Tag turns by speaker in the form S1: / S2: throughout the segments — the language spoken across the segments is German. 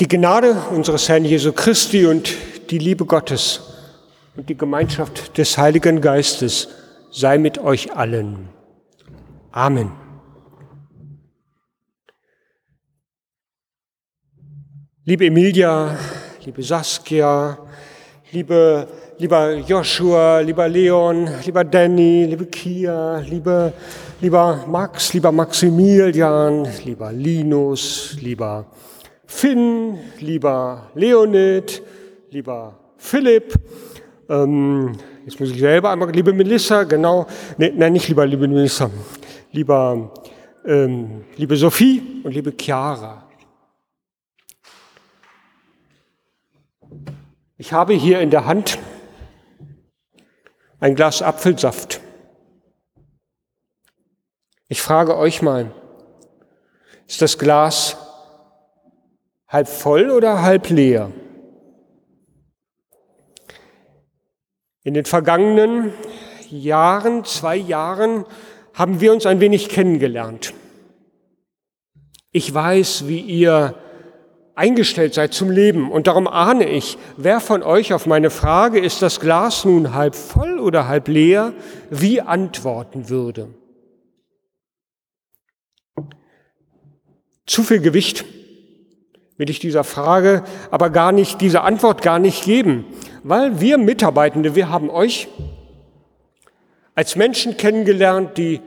S1: Die Gnade unseres Herrn Jesu Christi und die Liebe Gottes und die Gemeinschaft des Heiligen Geistes sei mit euch allen. Amen. Liebe Emilia, liebe Saskia, liebe, lieber Joshua, lieber Leon, lieber Danny, liebe Kia, liebe, lieber Max, lieber Maximilian, lieber Linus, lieber Finn, lieber Leonid, lieber Philipp, ähm, jetzt muss ich selber einmal, liebe Melissa, genau, nee, nein, nicht lieber liebe Melissa, lieber, ähm, liebe Sophie und liebe Chiara. Ich habe hier in der Hand ein Glas Apfelsaft. Ich frage euch mal, ist das Glas halb voll oder halb leer? In den vergangenen Jahren, zwei Jahren, haben wir uns ein wenig kennengelernt. Ich weiß, wie ihr eingestellt seid zum Leben. Und darum ahne ich, wer von euch auf meine Frage, ist das Glas nun halb voll oder halb leer, wie antworten würde. Zu viel Gewicht will ich dieser Frage aber gar nicht, dieser Antwort gar nicht geben, weil wir Mitarbeitende, wir haben euch als Menschen kennengelernt, die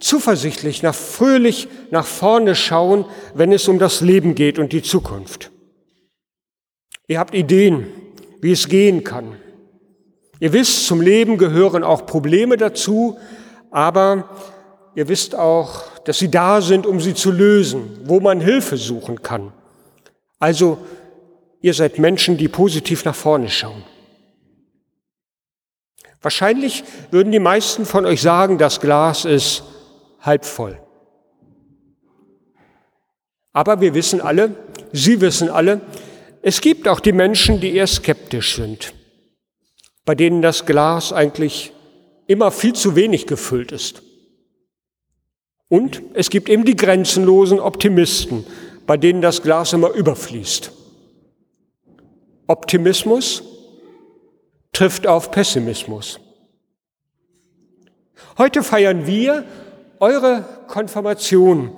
S1: zuversichtlich, nach fröhlich nach vorne schauen, wenn es um das Leben geht und die Zukunft. Ihr habt Ideen, wie es gehen kann. Ihr wisst, zum Leben gehören auch Probleme dazu, aber ihr wisst auch, dass sie da sind, um sie zu lösen, wo man Hilfe suchen kann. Also, ihr seid Menschen, die positiv nach vorne schauen. Wahrscheinlich würden die meisten von euch sagen, das Glas ist halb voll. Aber wir wissen alle, Sie wissen alle, es gibt auch die Menschen, die eher skeptisch sind, bei denen das Glas eigentlich immer viel zu wenig gefüllt ist. Und es gibt eben die grenzenlosen Optimisten, bei denen das Glas immer überfließt. Optimismus trifft auf Pessimismus. Heute feiern wir eure Konfirmation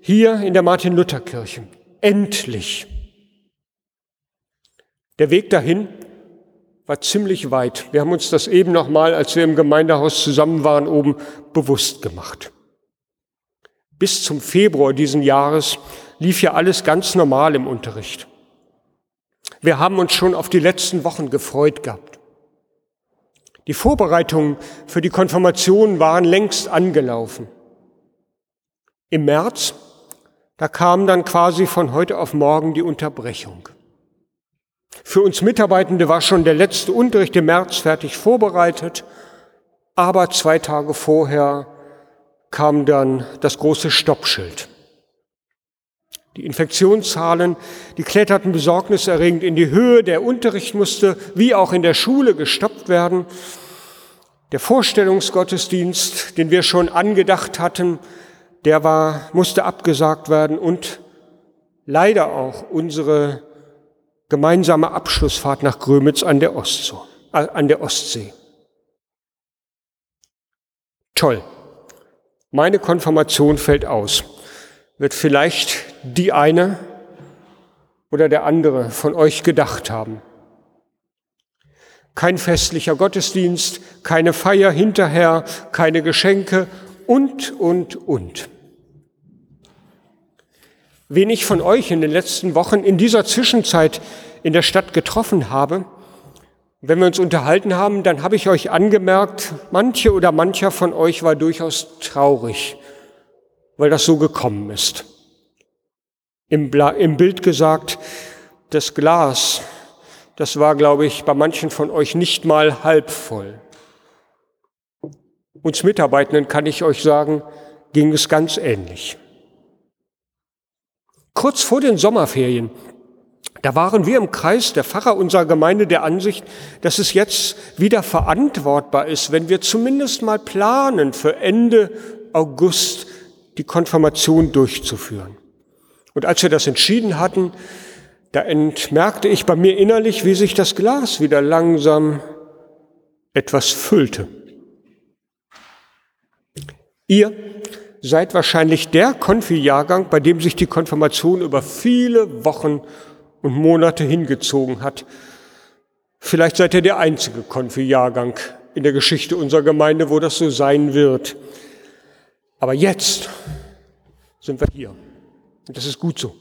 S1: hier in der Martin-Luther-Kirche. Endlich. Der Weg dahin war ziemlich weit. Wir haben uns das eben noch mal, als wir im Gemeindehaus zusammen waren, oben bewusst gemacht. Bis zum Februar diesen Jahres lief ja alles ganz normal im Unterricht. Wir haben uns schon auf die letzten Wochen gefreut gehabt. Die Vorbereitungen für die Konfirmation waren längst angelaufen. Im März, da kam dann quasi von heute auf morgen die Unterbrechung. Für uns Mitarbeitende war schon der letzte Unterricht im März fertig vorbereitet, aber zwei Tage vorher kam dann das große Stoppschild. Die Infektionszahlen, die kletterten besorgniserregend in die Höhe. Der Unterricht musste, wie auch in der Schule, gestoppt werden. Der Vorstellungsgottesdienst, den wir schon angedacht hatten, der war, musste abgesagt werden und leider auch unsere gemeinsame Abschlussfahrt nach Grömitz an der, Ostsee. Äh, an der Ostsee. Toll. Meine Konfirmation fällt aus. Wird vielleicht die eine oder der andere von euch gedacht haben. Kein festlicher Gottesdienst, keine Feier hinterher, keine Geschenke und, und, und. Wen ich von euch in den letzten Wochen in dieser Zwischenzeit in der Stadt getroffen habe, wenn wir uns unterhalten haben, dann habe ich euch angemerkt, manche oder mancher von euch war durchaus traurig, weil das so gekommen ist im, im Bild gesagt, das Glas, das war, glaube ich, bei manchen von euch nicht mal halb voll. Uns Mitarbeitenden kann ich euch sagen, ging es ganz ähnlich. Kurz vor den Sommerferien, da waren wir im Kreis der Pfarrer unserer Gemeinde der Ansicht, dass es jetzt wieder verantwortbar ist, wenn wir zumindest mal planen, für Ende August die Konfirmation durchzuführen. Und als wir das entschieden hatten, da entmerkte ich bei mir innerlich, wie sich das Glas wieder langsam etwas füllte. Ihr seid wahrscheinlich der Konfi-Jahrgang, bei dem sich die Konfirmation über viele Wochen und Monate hingezogen hat. Vielleicht seid ihr der einzige Konfi-Jahrgang in der Geschichte unserer Gemeinde, wo das so sein wird. Aber jetzt sind wir hier. Und das ist gut so.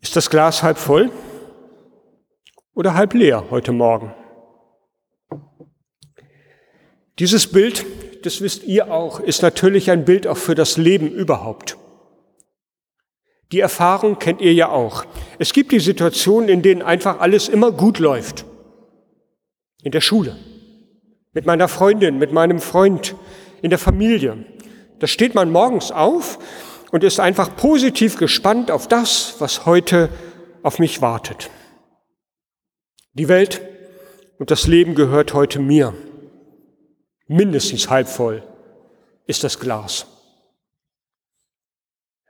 S1: Ist das Glas halb voll oder halb leer heute Morgen? Dieses Bild, das wisst ihr auch, ist natürlich ein Bild auch für das Leben überhaupt. Die Erfahrung kennt ihr ja auch. Es gibt die Situationen, in denen einfach alles immer gut läuft. In der Schule, mit meiner Freundin, mit meinem Freund, in der Familie. Da steht man morgens auf und ist einfach positiv gespannt auf das, was heute auf mich wartet. Die Welt und das Leben gehört heute mir. Mindestens halb voll ist das Glas.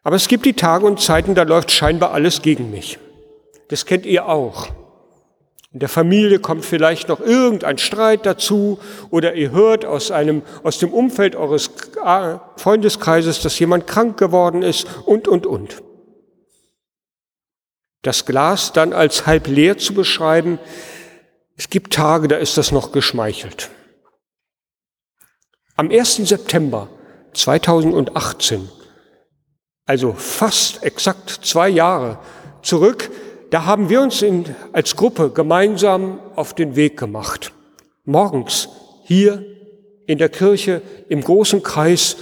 S1: Aber es gibt die Tage und Zeiten, da läuft scheinbar alles gegen mich. Das kennt ihr auch. In der Familie kommt vielleicht noch irgendein Streit dazu oder ihr hört aus einem, aus dem Umfeld eures Freundeskreises, dass jemand krank geworden ist und, und, und. Das Glas dann als halb leer zu beschreiben, es gibt Tage, da ist das noch geschmeichelt. Am 1. September 2018, also fast exakt zwei Jahre zurück, da haben wir uns in, als Gruppe gemeinsam auf den Weg gemacht. Morgens hier in der Kirche im großen Kreis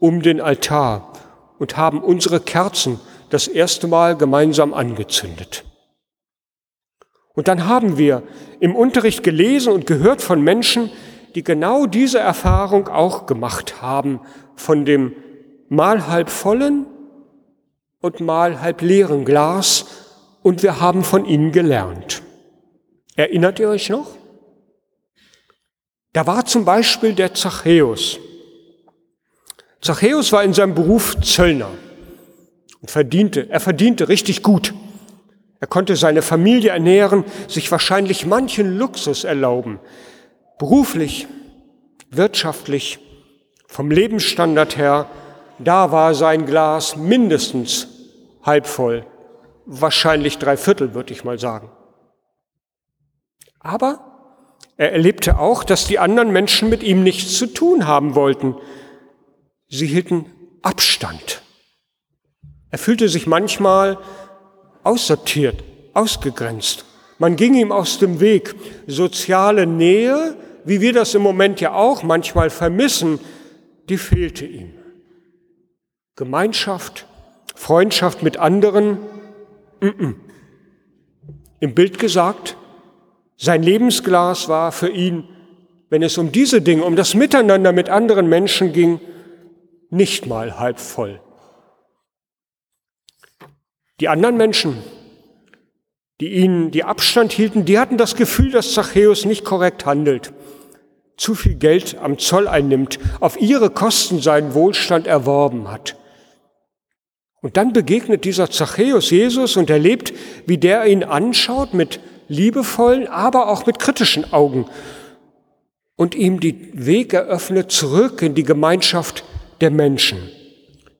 S1: um den Altar und haben unsere Kerzen das erste Mal gemeinsam angezündet. Und dann haben wir im Unterricht gelesen und gehört von Menschen, die genau diese Erfahrung auch gemacht haben, von dem mal halb vollen und mal halb leeren Glas und wir haben von ihnen gelernt. Erinnert ihr euch noch? Da war zum Beispiel der Zachäus. Zachäus war in seinem Beruf Zöllner und verdiente, er verdiente richtig gut. Er konnte seine Familie ernähren, sich wahrscheinlich manchen Luxus erlauben. Beruflich, wirtschaftlich, vom Lebensstandard her, da war sein Glas mindestens halb voll wahrscheinlich drei Viertel, würde ich mal sagen. Aber er erlebte auch, dass die anderen Menschen mit ihm nichts zu tun haben wollten. Sie hielten Abstand. Er fühlte sich manchmal aussortiert, ausgegrenzt. Man ging ihm aus dem Weg. Soziale Nähe, wie wir das im Moment ja auch manchmal vermissen, die fehlte ihm. Gemeinschaft, Freundschaft mit anderen, im Bild gesagt, sein Lebensglas war für ihn, wenn es um diese Dinge, um das Miteinander mit anderen Menschen ging, nicht mal halb voll. Die anderen Menschen, die ihnen die Abstand hielten, die hatten das Gefühl, dass Zachäus nicht korrekt handelt, zu viel Geld am Zoll einnimmt, auf ihre Kosten seinen Wohlstand erworben hat. Und dann begegnet dieser Zachäus Jesus und erlebt, wie der ihn anschaut mit liebevollen, aber auch mit kritischen Augen und ihm die Weg eröffnet zurück in die Gemeinschaft der Menschen.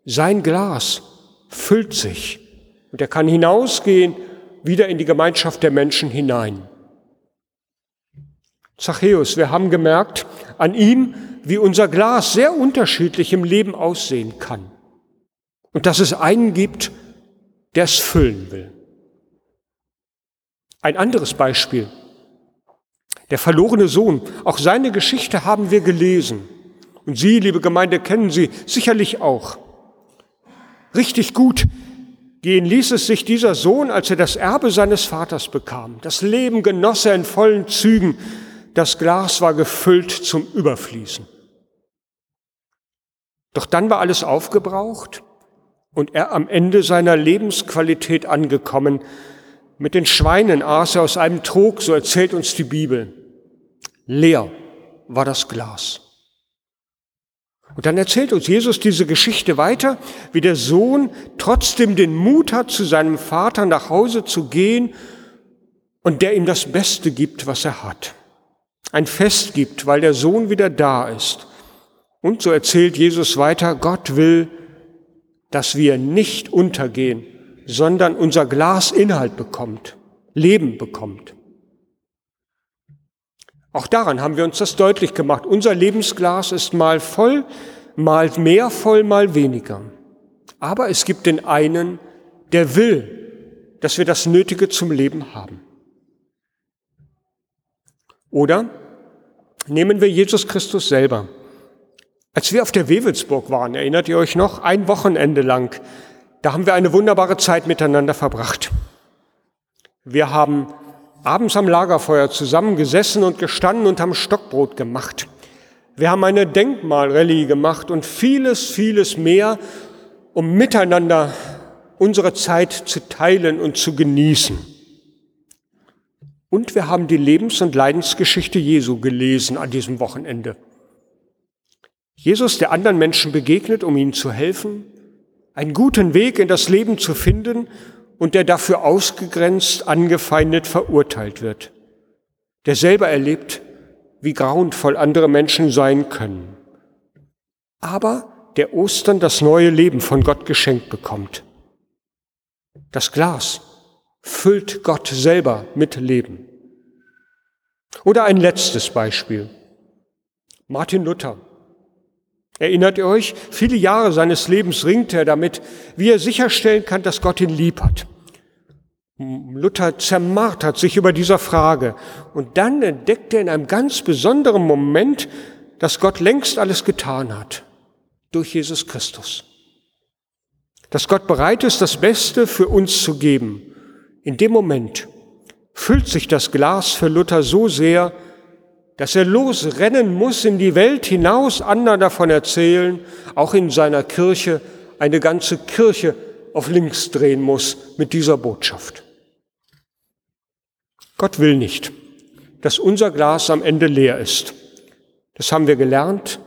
S1: Sein Glas füllt sich und er kann hinausgehen wieder in die Gemeinschaft der Menschen hinein. Zachäus, wir haben gemerkt an ihm, wie unser Glas sehr unterschiedlich im Leben aussehen kann. Und dass es einen gibt, der es füllen will. Ein anderes Beispiel. Der verlorene Sohn. Auch seine Geschichte haben wir gelesen. Und Sie, liebe Gemeinde, kennen sie sicherlich auch. Richtig gut gehen ließ es sich dieser Sohn, als er das Erbe seines Vaters bekam. Das Leben genoss er in vollen Zügen. Das Glas war gefüllt zum Überfließen. Doch dann war alles aufgebraucht und er am Ende seiner Lebensqualität angekommen. Mit den Schweinen aß er aus einem Trog, so erzählt uns die Bibel. Leer war das Glas. Und dann erzählt uns Jesus diese Geschichte weiter, wie der Sohn trotzdem den Mut hat, zu seinem Vater nach Hause zu gehen und der ihm das Beste gibt, was er hat. Ein Fest gibt, weil der Sohn wieder da ist. Und so erzählt Jesus weiter, Gott will, dass wir nicht untergehen, sondern unser Glas Inhalt bekommt, Leben bekommt. Auch daran haben wir uns das deutlich gemacht. Unser Lebensglas ist mal voll, mal mehr voll, mal weniger. Aber es gibt den einen, der will, dass wir das Nötige zum Leben haben. Oder nehmen wir Jesus Christus selber. Als wir auf der Wewelsburg waren, erinnert ihr euch noch, ein Wochenende lang, da haben wir eine wunderbare Zeit miteinander verbracht. Wir haben abends am Lagerfeuer zusammengesessen und gestanden und haben Stockbrot gemacht. Wir haben eine Denkmalrallye gemacht und vieles, vieles mehr, um miteinander unsere Zeit zu teilen und zu genießen. Und wir haben die Lebens- und Leidensgeschichte Jesu gelesen an diesem Wochenende. Jesus, der anderen Menschen begegnet, um ihnen zu helfen, einen guten Weg in das Leben zu finden und der dafür ausgegrenzt, angefeindet, verurteilt wird, der selber erlebt, wie grauenvoll andere Menschen sein können, aber der Ostern das neue Leben von Gott geschenkt bekommt. Das Glas füllt Gott selber mit Leben. Oder ein letztes Beispiel. Martin Luther. Erinnert ihr euch? Viele Jahre seines Lebens ringt er damit, wie er sicherstellen kann, dass Gott ihn lieb hat. Luther zermartert sich über dieser Frage und dann entdeckt er in einem ganz besonderen Moment, dass Gott längst alles getan hat durch Jesus Christus. Dass Gott bereit ist, das Beste für uns zu geben. In dem Moment füllt sich das Glas für Luther so sehr, dass er losrennen muss in die Welt hinaus, anderen davon erzählen, auch in seiner Kirche eine ganze Kirche auf links drehen muss mit dieser Botschaft. Gott will nicht, dass unser Glas am Ende leer ist. Das haben wir gelernt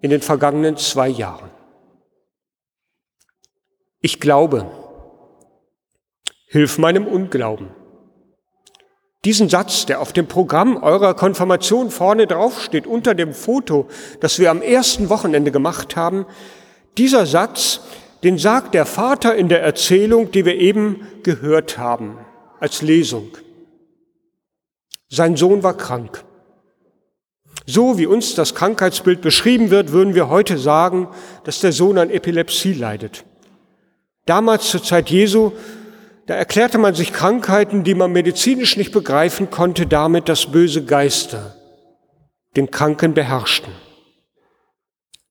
S1: in den vergangenen zwei Jahren. Ich glaube, hilf meinem Unglauben. Diesen Satz, der auf dem Programm eurer Konfirmation vorne draufsteht, unter dem Foto, das wir am ersten Wochenende gemacht haben, dieser Satz, den sagt der Vater in der Erzählung, die wir eben gehört haben, als Lesung. Sein Sohn war krank. So wie uns das Krankheitsbild beschrieben wird, würden wir heute sagen, dass der Sohn an Epilepsie leidet. Damals zur Zeit Jesu, da erklärte man sich Krankheiten, die man medizinisch nicht begreifen konnte, damit, dass böse Geister den Kranken beherrschten.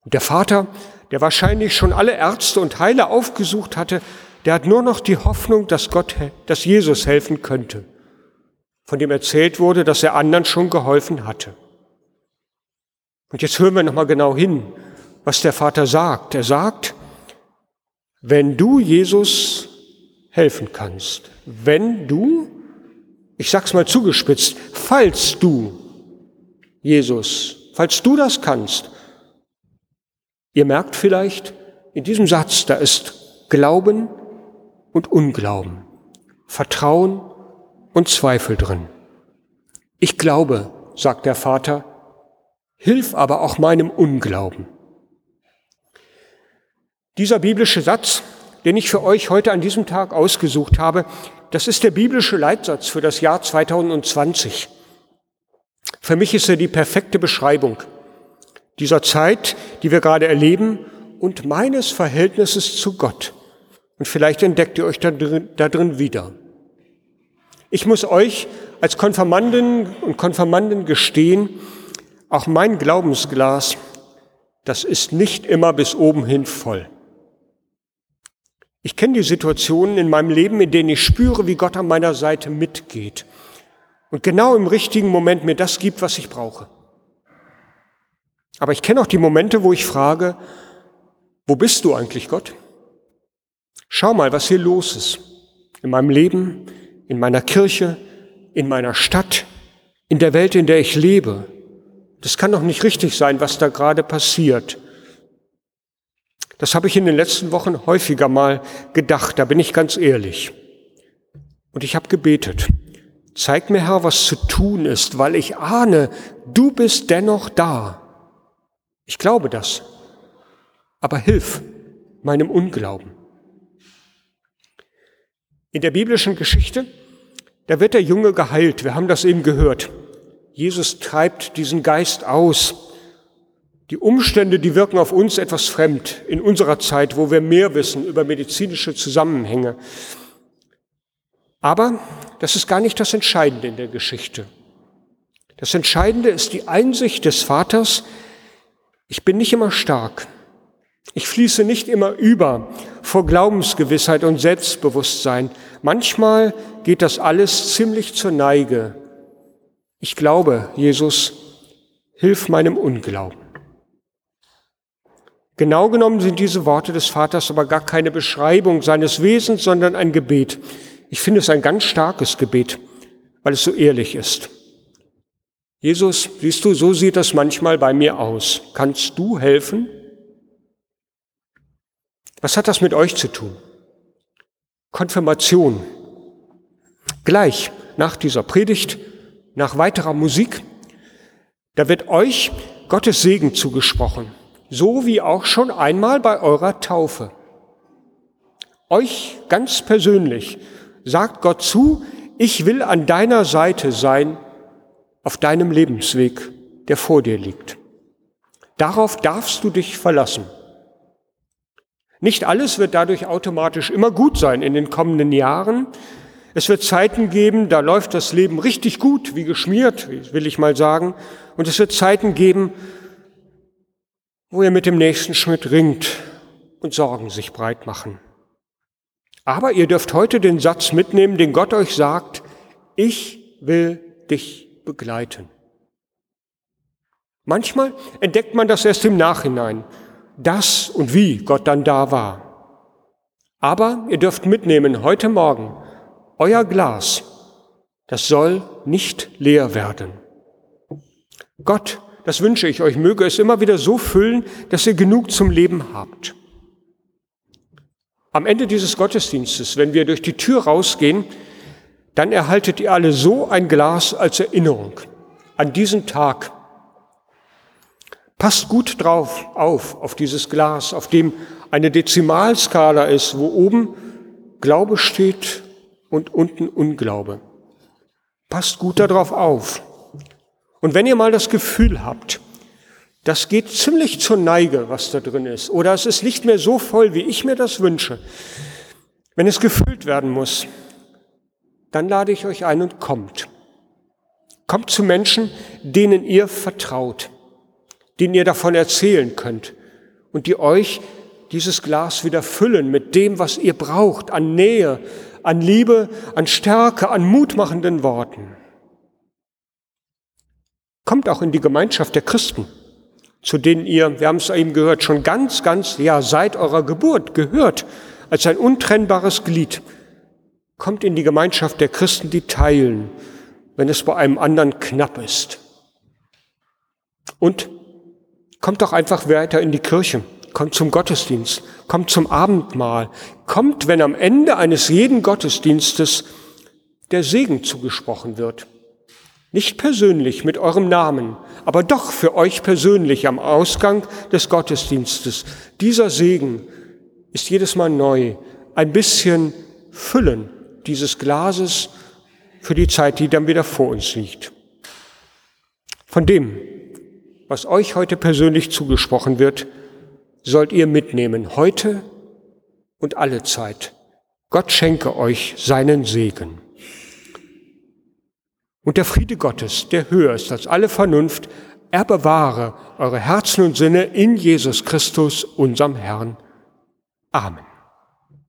S1: Und der Vater, der wahrscheinlich schon alle Ärzte und Heiler aufgesucht hatte, der hat nur noch die Hoffnung, dass Gott, dass Jesus helfen könnte von dem erzählt wurde, dass er anderen schon geholfen hatte. Und jetzt hören wir nochmal genau hin, was der Vater sagt. Er sagt, wenn du Jesus helfen kannst, wenn du, ich sag's mal zugespitzt, falls du Jesus, falls du das kannst, ihr merkt vielleicht, in diesem Satz, da ist Glauben und Unglauben, Vertrauen und Zweifel drin. Ich glaube, sagt der Vater, hilf aber auch meinem Unglauben. Dieser biblische Satz, den ich für euch heute an diesem Tag ausgesucht habe, das ist der biblische Leitsatz für das Jahr 2020. Für mich ist er die perfekte Beschreibung dieser Zeit, die wir gerade erleben und meines Verhältnisses zu Gott. Und vielleicht entdeckt ihr euch da drin, da drin wieder. Ich muss euch als Konfirmanden und Konfirmanden gestehen, auch mein Glaubensglas, das ist nicht immer bis oben hin voll. Ich kenne die Situationen in meinem Leben, in denen ich spüre, wie Gott an meiner Seite mitgeht und genau im richtigen Moment mir das gibt, was ich brauche. Aber ich kenne auch die Momente, wo ich frage, wo bist du eigentlich, Gott? Schau mal, was hier los ist in meinem Leben, in meiner Kirche, in meiner Stadt, in der Welt, in der ich lebe. Das kann doch nicht richtig sein, was da gerade passiert. Das habe ich in den letzten Wochen häufiger mal gedacht, da bin ich ganz ehrlich. Und ich habe gebetet. Zeig mir, Herr, was zu tun ist, weil ich ahne, du bist dennoch da. Ich glaube das. Aber hilf meinem Unglauben. In der biblischen Geschichte, da wird der Junge geheilt. Wir haben das eben gehört. Jesus treibt diesen Geist aus. Die Umstände, die wirken auf uns etwas fremd in unserer Zeit, wo wir mehr wissen über medizinische Zusammenhänge. Aber das ist gar nicht das Entscheidende in der Geschichte. Das Entscheidende ist die Einsicht des Vaters, ich bin nicht immer stark. Ich fließe nicht immer über vor Glaubensgewissheit und Selbstbewusstsein. Manchmal geht das alles ziemlich zur Neige. Ich glaube, Jesus, hilf meinem Unglauben. Genau genommen sind diese Worte des Vaters aber gar keine Beschreibung seines Wesens, sondern ein Gebet. Ich finde es ein ganz starkes Gebet, weil es so ehrlich ist. Jesus, siehst du, so sieht das manchmal bei mir aus. Kannst du helfen? Was hat das mit euch zu tun? Konfirmation. Gleich nach dieser Predigt, nach weiterer Musik, da wird euch Gottes Segen zugesprochen, so wie auch schon einmal bei eurer Taufe. Euch ganz persönlich sagt Gott zu, ich will an deiner Seite sein auf deinem Lebensweg, der vor dir liegt. Darauf darfst du dich verlassen. Nicht alles wird dadurch automatisch immer gut sein in den kommenden Jahren. Es wird Zeiten geben, da läuft das Leben richtig gut, wie geschmiert, will ich mal sagen. Und es wird Zeiten geben, wo ihr mit dem nächsten Schritt ringt und Sorgen sich breit machen. Aber ihr dürft heute den Satz mitnehmen, den Gott euch sagt, ich will dich begleiten. Manchmal entdeckt man das erst im Nachhinein das und wie Gott dann da war. Aber ihr dürft mitnehmen heute Morgen, euer Glas, das soll nicht leer werden. Gott, das wünsche ich euch, möge es immer wieder so füllen, dass ihr genug zum Leben habt. Am Ende dieses Gottesdienstes, wenn wir durch die Tür rausgehen, dann erhaltet ihr alle so ein Glas als Erinnerung an diesen Tag, Passt gut drauf auf, auf dieses Glas, auf dem eine Dezimalskala ist, wo oben Glaube steht und unten Unglaube. Passt gut darauf auf. Und wenn ihr mal das Gefühl habt, das geht ziemlich zur Neige, was da drin ist, oder es ist nicht mehr so voll, wie ich mir das wünsche, wenn es gefüllt werden muss, dann lade ich euch ein und kommt. Kommt zu Menschen, denen ihr vertraut denen ihr davon erzählen könnt und die euch dieses Glas wieder füllen mit dem, was ihr braucht, an Nähe, an Liebe, an Stärke, an mutmachenden Worten. Kommt auch in die Gemeinschaft der Christen, zu denen ihr, wir haben es eben gehört, schon ganz, ganz, ja, seit eurer Geburt gehört, als ein untrennbares Glied. Kommt in die Gemeinschaft der Christen, die teilen, wenn es bei einem anderen knapp ist. Und Kommt doch einfach weiter in die Kirche, kommt zum Gottesdienst, kommt zum Abendmahl, kommt, wenn am Ende eines jeden Gottesdienstes der Segen zugesprochen wird. Nicht persönlich mit eurem Namen, aber doch für euch persönlich am Ausgang des Gottesdienstes. Dieser Segen ist jedes Mal neu. Ein bisschen Füllen dieses Glases für die Zeit, die dann wieder vor uns liegt. Von dem was euch heute persönlich zugesprochen wird, sollt ihr mitnehmen, heute und alle Zeit. Gott schenke euch seinen Segen. Und der Friede Gottes, der höher ist als alle Vernunft, er bewahre eure Herzen und Sinne in Jesus Christus, unserem Herrn. Amen.